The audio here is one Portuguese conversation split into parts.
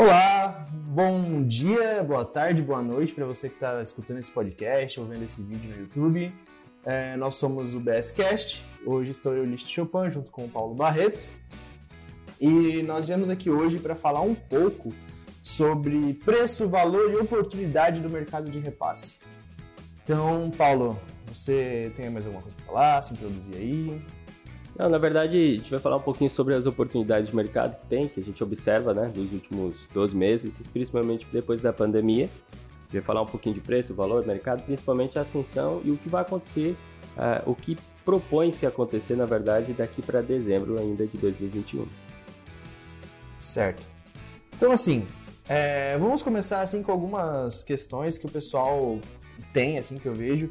Olá, bom dia, boa tarde, boa noite para você que está escutando esse podcast ou vendo esse vídeo no YouTube. É, nós somos o BSCast, hoje estou eu, List Chopin, junto com o Paulo Barreto. E nós viemos aqui hoje para falar um pouco sobre preço, valor e oportunidade do mercado de repasse. Então, Paulo, você tem mais alguma coisa para falar? Se introduzir aí? Não, na verdade, a gente vai falar um pouquinho sobre as oportunidades de mercado que tem, que a gente observa, né, dos últimos 12 meses, principalmente depois da pandemia. A gente vai falar um pouquinho de preço, valor, mercado, principalmente a ascensão e o que vai acontecer, uh, o que propõe-se acontecer, na verdade, daqui para dezembro ainda de 2021. Certo. Então, assim, é, vamos começar assim com algumas questões que o pessoal tem, assim, que eu vejo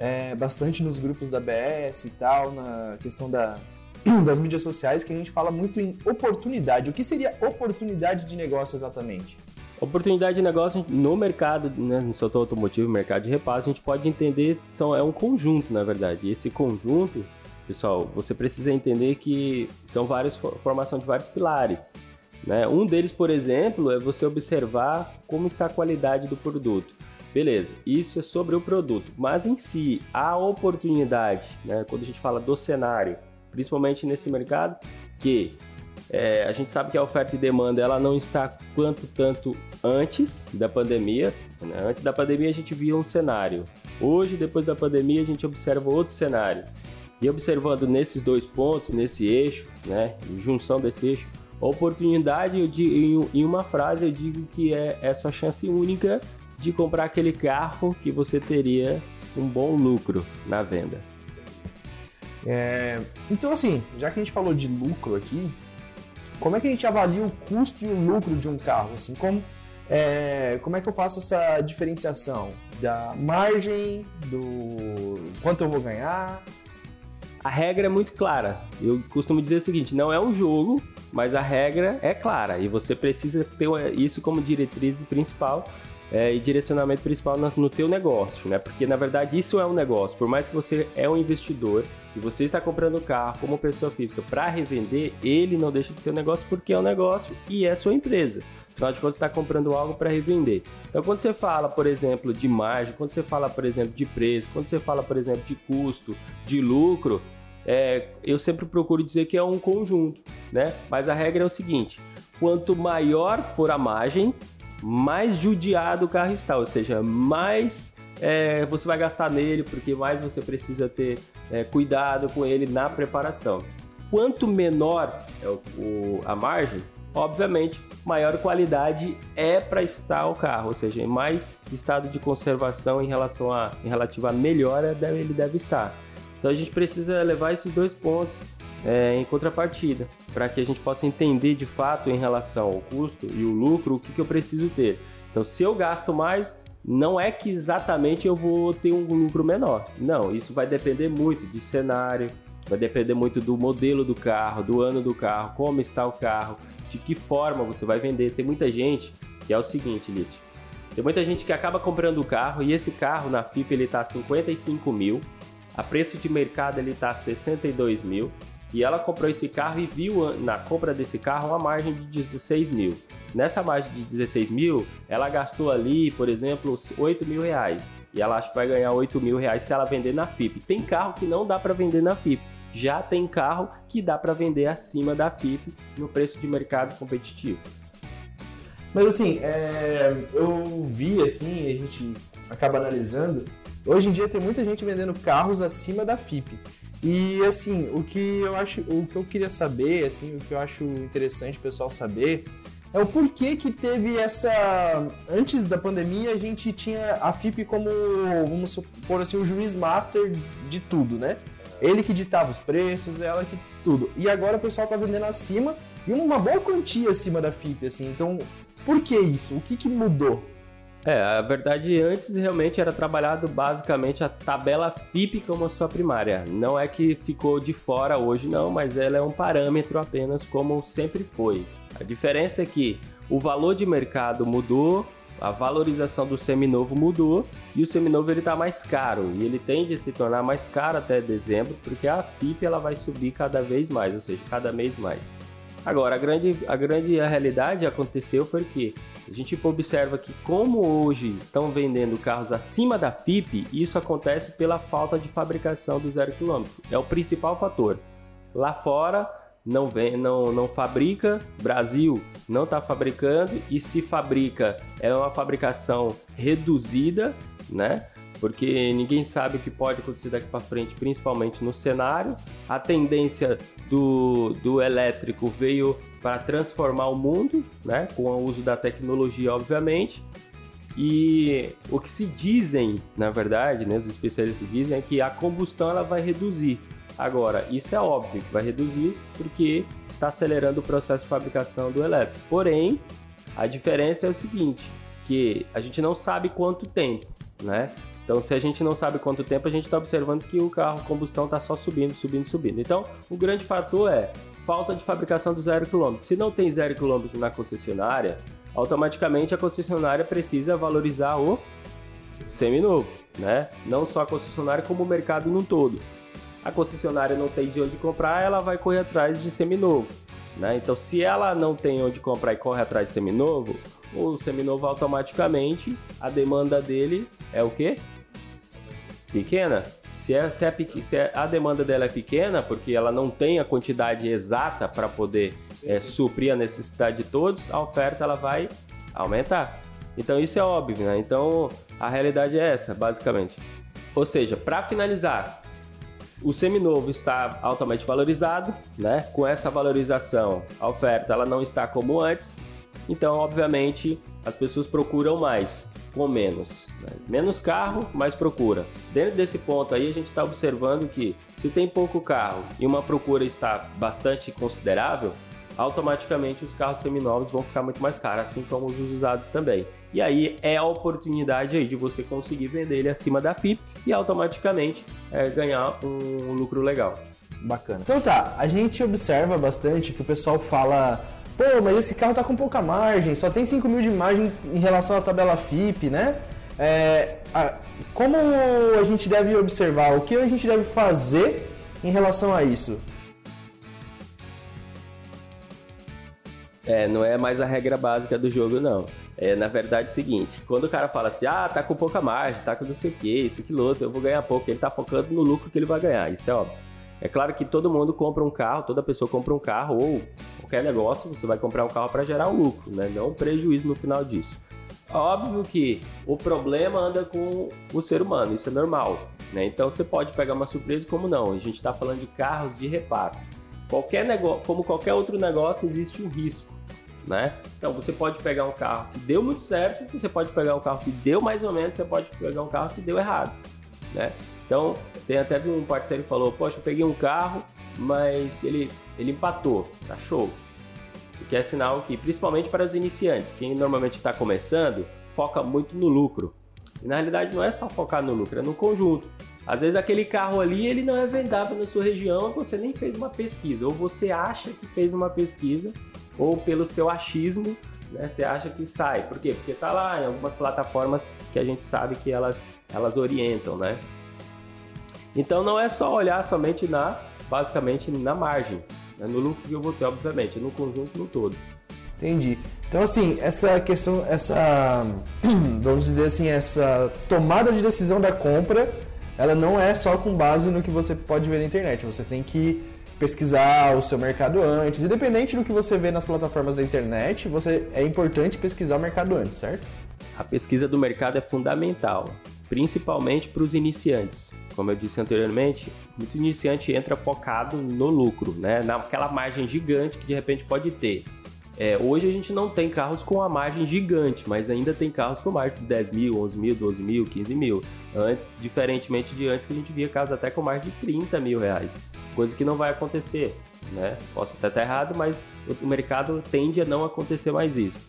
é, bastante nos grupos da BS e tal, na questão da, das mídias sociais, que a gente fala muito em oportunidade. O que seria oportunidade de negócio exatamente? Oportunidade de negócio no mercado, né, no setor automotivo, mercado de repasse, a gente pode entender, são, é um conjunto, na verdade. E esse conjunto, pessoal, você precisa entender que são várias formação de vários pilares. Né? Um deles, por exemplo, é você observar como está a qualidade do produto. Beleza, isso é sobre o produto, mas em si, a oportunidade, né, quando a gente fala do cenário, principalmente nesse mercado, que é, a gente sabe que a oferta e demanda ela não está quanto tanto antes da pandemia. Né? Antes da pandemia a gente via um cenário. Hoje, depois da pandemia, a gente observa outro cenário. E observando nesses dois pontos, nesse eixo, né, junção desse eixo, a oportunidade, eu digo, em uma frase, eu digo que é, é sua chance única de comprar aquele carro que você teria um bom lucro na venda. É, então, assim, já que a gente falou de lucro aqui, como é que a gente avalia o custo e o lucro de um carro? Assim, como, é, como é que eu faço essa diferenciação da margem, do quanto eu vou ganhar? A regra é muito clara. Eu costumo dizer o seguinte: não é um jogo, mas a regra é clara e você precisa ter isso como diretriz principal é, e direcionamento principal no, no teu negócio, né? Porque na verdade isso é um negócio. Por mais que você é um investidor e você está comprando o carro como pessoa física para revender, ele não deixa de ser um negócio porque é um negócio e é sua empresa. Afinal de contas, está comprando algo para revender. Então, quando você fala, por exemplo, de margem, quando você fala, por exemplo, de preço, quando você fala, por exemplo, de custo, de lucro, é, eu sempre procuro dizer que é um conjunto, né? Mas a regra é o seguinte: quanto maior for a margem, mais judiado o carro está, ou seja, mais é, você vai gastar nele, porque mais você precisa ter é, cuidado com ele na preparação. Quanto menor é o, o, a margem, obviamente, maior qualidade é para estar o carro, ou seja, mais estado de conservação em relação a em relativa melhora ele deve estar. Então a gente precisa levar esses dois pontos é, em contrapartida, para que a gente possa entender de fato em relação ao custo e o lucro o que, que eu preciso ter. Então, se eu gasto mais, não é que exatamente eu vou ter um lucro menor. Não, isso vai depender muito de cenário, vai depender muito do modelo do carro, do ano do carro, como está o carro, de que forma você vai vender. Tem muita gente que é o seguinte, List. Tem muita gente que acaba comprando o carro e esse carro na FIP ele está 55 mil, a preço de mercado ele está 62 mil e ela comprou esse carro e viu na compra desse carro uma margem de 16 mil. Nessa margem de 16 mil, ela gastou ali, por exemplo, 8 mil reais. E ela acha que vai ganhar 8 mil reais se ela vender na FIP. Tem carro que não dá para vender na FIP. Já tem carro que dá para vender acima da FIP no preço de mercado competitivo. Mas assim, é, eu vi assim, a gente acaba analisando. Hoje em dia tem muita gente vendendo carros acima da FIP. E assim, o que eu acho, o que eu queria saber, assim, o que eu acho interessante o pessoal saber é o porquê que teve essa antes da pandemia a gente tinha a FIP como, vamos supor assim, o juiz master de tudo, né? Ele que ditava os preços, ela que tudo. E agora o pessoal tá vendendo acima e uma boa quantia acima da FIP, assim. Então, por que isso? O que que mudou? É, a verdade antes realmente era trabalhado basicamente a tabela FIP como a sua primária. Não é que ficou de fora hoje não, mas ela é um parâmetro apenas como sempre foi. A diferença é que o valor de mercado mudou, a valorização do seminovo mudou e o seminovo ele está mais caro e ele tende a se tornar mais caro até dezembro porque a FIP ela vai subir cada vez mais, ou seja, cada mês mais. Agora, a grande, a grande a realidade aconteceu porque a gente observa que como hoje estão vendendo carros acima da FIP, isso acontece pela falta de fabricação do zero quilômetro. É o principal fator. Lá fora não vem, não, não fabrica, Brasil não está fabricando e se fabrica é uma fabricação reduzida, né? Porque ninguém sabe o que pode acontecer daqui para frente, principalmente no cenário. A tendência do, do elétrico veio para transformar o mundo, né, com o uso da tecnologia, obviamente. E o que se dizem, na verdade, né, os especialistas dizem é que a combustão ela vai reduzir. Agora, isso é óbvio que vai reduzir porque está acelerando o processo de fabricação do elétrico. Porém, a diferença é o seguinte, que a gente não sabe quanto tempo, né? Então, se a gente não sabe quanto tempo, a gente está observando que o carro combustão está só subindo, subindo, subindo. Então, o grande fator é falta de fabricação do zero quilômetro. Se não tem zero quilômetro na concessionária, automaticamente a concessionária precisa valorizar o seminovo, né? Não só a concessionária, como o mercado no todo. A concessionária não tem de onde comprar, ela vai correr atrás de seminovo. Né? Então, se ela não tem onde comprar e corre atrás de seminovo, o seminovo automaticamente a demanda dele é o quê? pequena, se, é, se, é, se é, a demanda dela é pequena, porque ela não tem a quantidade exata para poder é, suprir a necessidade de todos, a oferta ela vai aumentar. Então isso é óbvio, né? Então a realidade é essa, basicamente. Ou seja, para finalizar, o seminovo está altamente valorizado, né? Com essa valorização, a oferta ela não está como antes. Então, obviamente, as pessoas procuram mais com menos. Né? Menos carro, mais procura. Dentro desse ponto aí, a gente está observando que se tem pouco carro e uma procura está bastante considerável, automaticamente os carros seminovos vão ficar muito mais caros, assim como os usados também. E aí é a oportunidade aí de você conseguir vender ele acima da FIP e automaticamente é, ganhar um lucro legal. Bacana. Então tá, a gente observa bastante que o pessoal fala pô, mas esse carro tá com pouca margem, só tem 5 mil de margem em relação à tabela FIP, né? É, a, como a gente deve observar, o que a gente deve fazer em relação a isso? É, não é mais a regra básica do jogo, não. É, na verdade, é o seguinte, quando o cara fala assim, ah, tá com pouca margem, tá com não sei o que, isso, aquilo outro, eu vou ganhar pouco, ele tá focando no lucro que ele vai ganhar, isso é óbvio. É claro que todo mundo compra um carro, toda pessoa compra um carro ou qualquer negócio, você vai comprar um carro para gerar um lucro, né? não um prejuízo no final disso. Óbvio que o problema anda com o ser humano, isso é normal. Né? Então você pode pegar uma surpresa como não. A gente está falando de carros de repasse. Qualquer negócio, como qualquer outro negócio, existe um risco. Né? Então você pode pegar um carro que deu muito certo, você pode pegar um carro que deu mais ou menos, você pode pegar um carro que deu errado. Né? Então, tem até um parceiro que falou: Poxa, eu peguei um carro, mas ele, ele empatou, tá show. O que é sinal que, principalmente para os iniciantes, quem normalmente está começando, foca muito no lucro. E na realidade não é só focar no lucro, é no conjunto. Às vezes aquele carro ali ele não é vendável na sua região, você nem fez uma pesquisa, ou você acha que fez uma pesquisa, ou pelo seu achismo, né, você acha que sai. Por quê? Porque está lá em algumas plataformas que a gente sabe que elas, elas orientam, né? Então não é só olhar somente na, basicamente na margem, né? no lucro que eu vou ter, obviamente, no conjunto no todo. Entendi. Então assim, essa questão, essa, vamos dizer assim, essa tomada de decisão da compra, ela não é só com base no que você pode ver na internet. Você tem que pesquisar o seu mercado antes. Independente do que você vê nas plataformas da internet, você é importante pesquisar o mercado antes, certo? A pesquisa do mercado é fundamental principalmente para os iniciantes. Como eu disse anteriormente, muito iniciante entra focado no lucro, né? naquela margem gigante que de repente pode ter. É, hoje a gente não tem carros com a margem gigante, mas ainda tem carros com margem de 10 mil, 11 mil, 12 mil, 15 mil. Antes, diferentemente de antes, que a gente via carros até com margem de 30 mil reais. Coisa que não vai acontecer, né? Posso até estar errado, mas o mercado tende a não acontecer mais isso.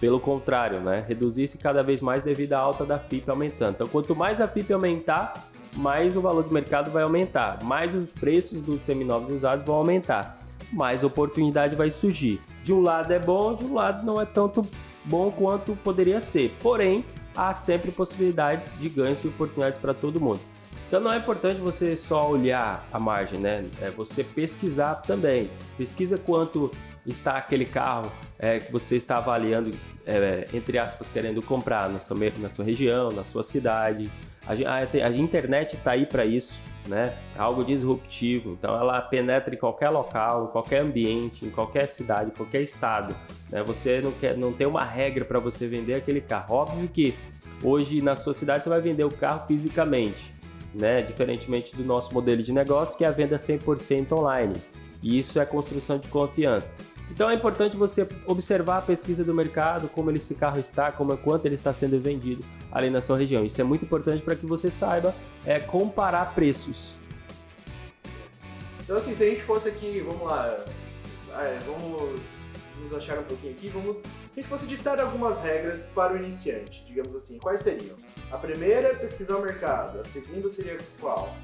Pelo contrário, né? Reduzir-se cada vez mais devido à alta da FIP aumentando. Então, quanto mais a FIP aumentar, mais o valor do mercado vai aumentar, mais os preços dos seminovos usados vão aumentar, mais oportunidade vai surgir. De um lado é bom, de um lado não é tanto bom quanto poderia ser. Porém, há sempre possibilidades de ganhos e oportunidades para todo mundo. Então não é importante você só olhar a margem, né? É você pesquisar também. Pesquisa quanto está aquele carro é, que você está avaliando, é, entre aspas, querendo comprar na sua, na sua região, na sua cidade. A, a, a internet está aí para isso, né? Algo disruptivo. Então ela penetra em qualquer local, em qualquer ambiente, em qualquer cidade, em qualquer estado. Né? Você não, quer, não tem uma regra para você vender aquele carro. Óbvio que hoje na sua cidade você vai vender o carro fisicamente, né? Diferentemente do nosso modelo de negócio, que é a venda 100% online. E isso é construção de confiança. Então é importante você observar a pesquisa do mercado, como esse carro está, como quanto ele está sendo vendido ali na sua região. Isso é muito importante para que você saiba é, comparar preços. Então assim, se a gente fosse aqui, vamos lá, é, vamos nos achar um pouquinho aqui, vamos, se a gente fosse ditar algumas regras para o iniciante, digamos assim, quais seriam? A primeira é pesquisar o mercado, a segunda seria qual?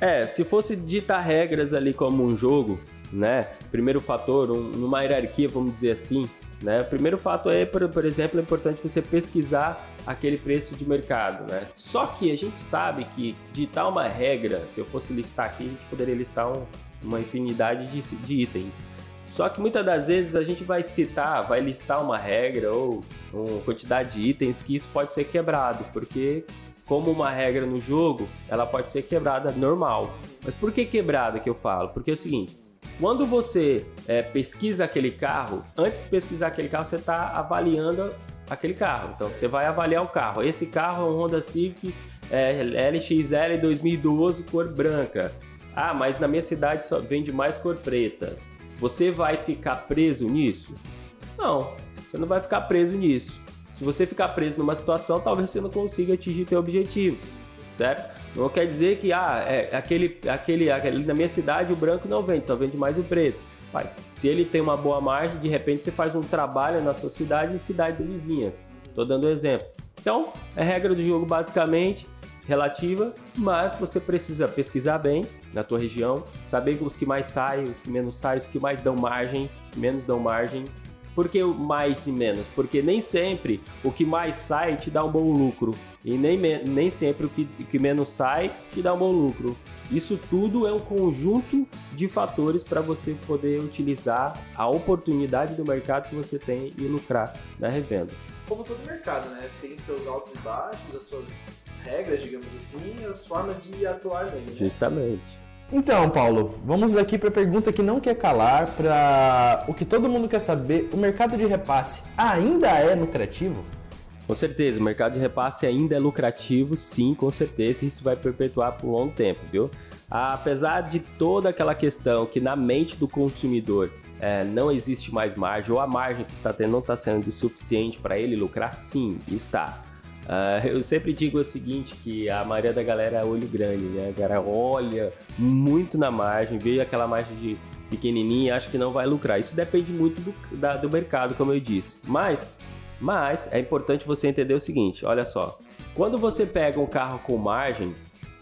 É, se fosse ditar regras ali como um jogo, né? Primeiro fator, um, numa hierarquia, vamos dizer assim, né? O primeiro fato é, por, por exemplo, é importante você pesquisar aquele preço de mercado, né? Só que a gente sabe que ditar uma regra, se eu fosse listar aqui, a gente poderia listar um, uma infinidade de, de itens. Só que muitas das vezes a gente vai citar, vai listar uma regra ou uma quantidade de itens que isso pode ser quebrado, porque como uma regra no jogo, ela pode ser quebrada normal. Mas por que quebrada que eu falo? Porque é o seguinte, quando você é, pesquisa aquele carro, antes de pesquisar aquele carro, você está avaliando aquele carro. Então você vai avaliar o carro. Esse carro é um Honda Civic é, LXL 2012 cor branca. Ah, mas na minha cidade só vende mais cor preta. Você vai ficar preso nisso? Não, você não vai ficar preso nisso. Se você ficar preso numa situação, talvez você não consiga atingir seu objetivo, certo? Não quer dizer que ah, é, aquele, aquele, aquele, na minha cidade o branco não vende, só vende mais o preto. Pai, se ele tem uma boa margem, de repente você faz um trabalho na sua cidade e cidades vizinhas. Estou dando um exemplo. Então, é regra do jogo basicamente relativa, mas você precisa pesquisar bem na tua região, saber os que mais saem, os que menos saem, os que mais dão margem, os que menos dão margem por que o mais e menos? Porque nem sempre o que mais sai te dá um bom lucro. E nem, nem sempre o que, que menos sai te dá um bom lucro. Isso tudo é um conjunto de fatores para você poder utilizar a oportunidade do mercado que você tem e lucrar na revenda. Como todo mercado, né? Tem seus altos e baixos, as suas regras, digamos assim, as formas de atuar nele. Né? Justamente. Então, Paulo, vamos aqui para a pergunta que não quer calar, para o que todo mundo quer saber: o mercado de repasse ainda é lucrativo? Com certeza, o mercado de repasse ainda é lucrativo, sim, com certeza, isso vai perpetuar por um longo tempo, viu? Apesar de toda aquela questão que na mente do consumidor é, não existe mais margem, ou a margem que está tendo não está sendo suficiente para ele lucrar, sim, está. Uh, eu sempre digo o seguinte, que a maioria da galera é olho grande, né? A galera olha muito na margem, vê aquela margem de pequenininha e acha que não vai lucrar. Isso depende muito do, da, do mercado, como eu disse. Mas, mas é importante você entender o seguinte, olha só. Quando você pega um carro com margem,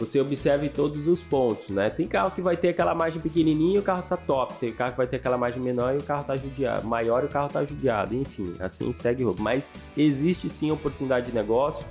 você observe todos os pontos, né? Tem carro que vai ter aquela margem pequenininha e o carro tá top. Tem carro que vai ter aquela margem menor e o carro tá judiado. Maior e o carro tá judiado. Enfim, assim segue o Mas existe sim oportunidade de negócio.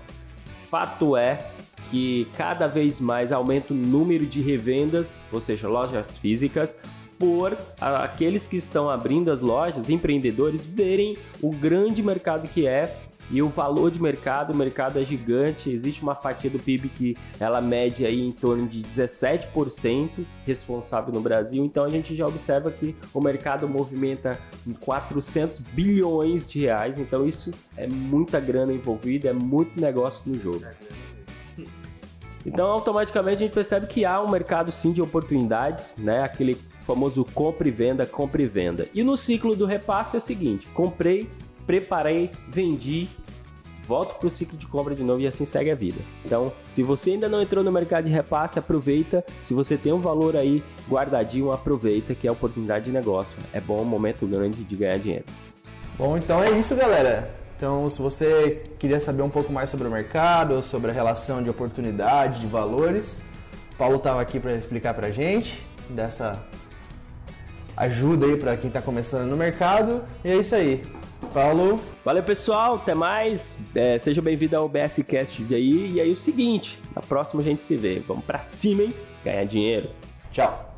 Fato é que cada vez mais aumenta o número de revendas, ou seja, lojas físicas, por aqueles que estão abrindo as lojas, empreendedores, verem o grande mercado que é e o valor de mercado, o mercado é gigante, existe uma fatia do PIB que ela mede aí em torno de 17% responsável no Brasil, então a gente já observa que o mercado movimenta 400 bilhões de reais, então isso é muita grana envolvida, é muito negócio no jogo. Então, automaticamente a gente percebe que há um mercado sim de oportunidades, né? Aquele famoso compra e venda, compra e venda. E no ciclo do repasse é o seguinte: comprei, preparei, vendi, volto para o ciclo de compra de novo e assim segue a vida. Então, se você ainda não entrou no mercado de repasse, aproveita. Se você tem um valor aí guardadinho, aproveita que é oportunidade de negócio. É bom, um momento grande de ganhar dinheiro. Bom, então é isso, galera. Então, se você queria saber um pouco mais sobre o mercado, sobre a relação de oportunidade, de valores, Paulo estava aqui para explicar para gente dessa ajuda aí para quem está começando no mercado. E é isso aí. Falou. Valeu, pessoal. Até mais. É, seja bem-vindo ao BSCast aí. E aí, o seguinte: na próxima a gente se vê. Vamos pra cima, hein? Ganhar dinheiro. Tchau.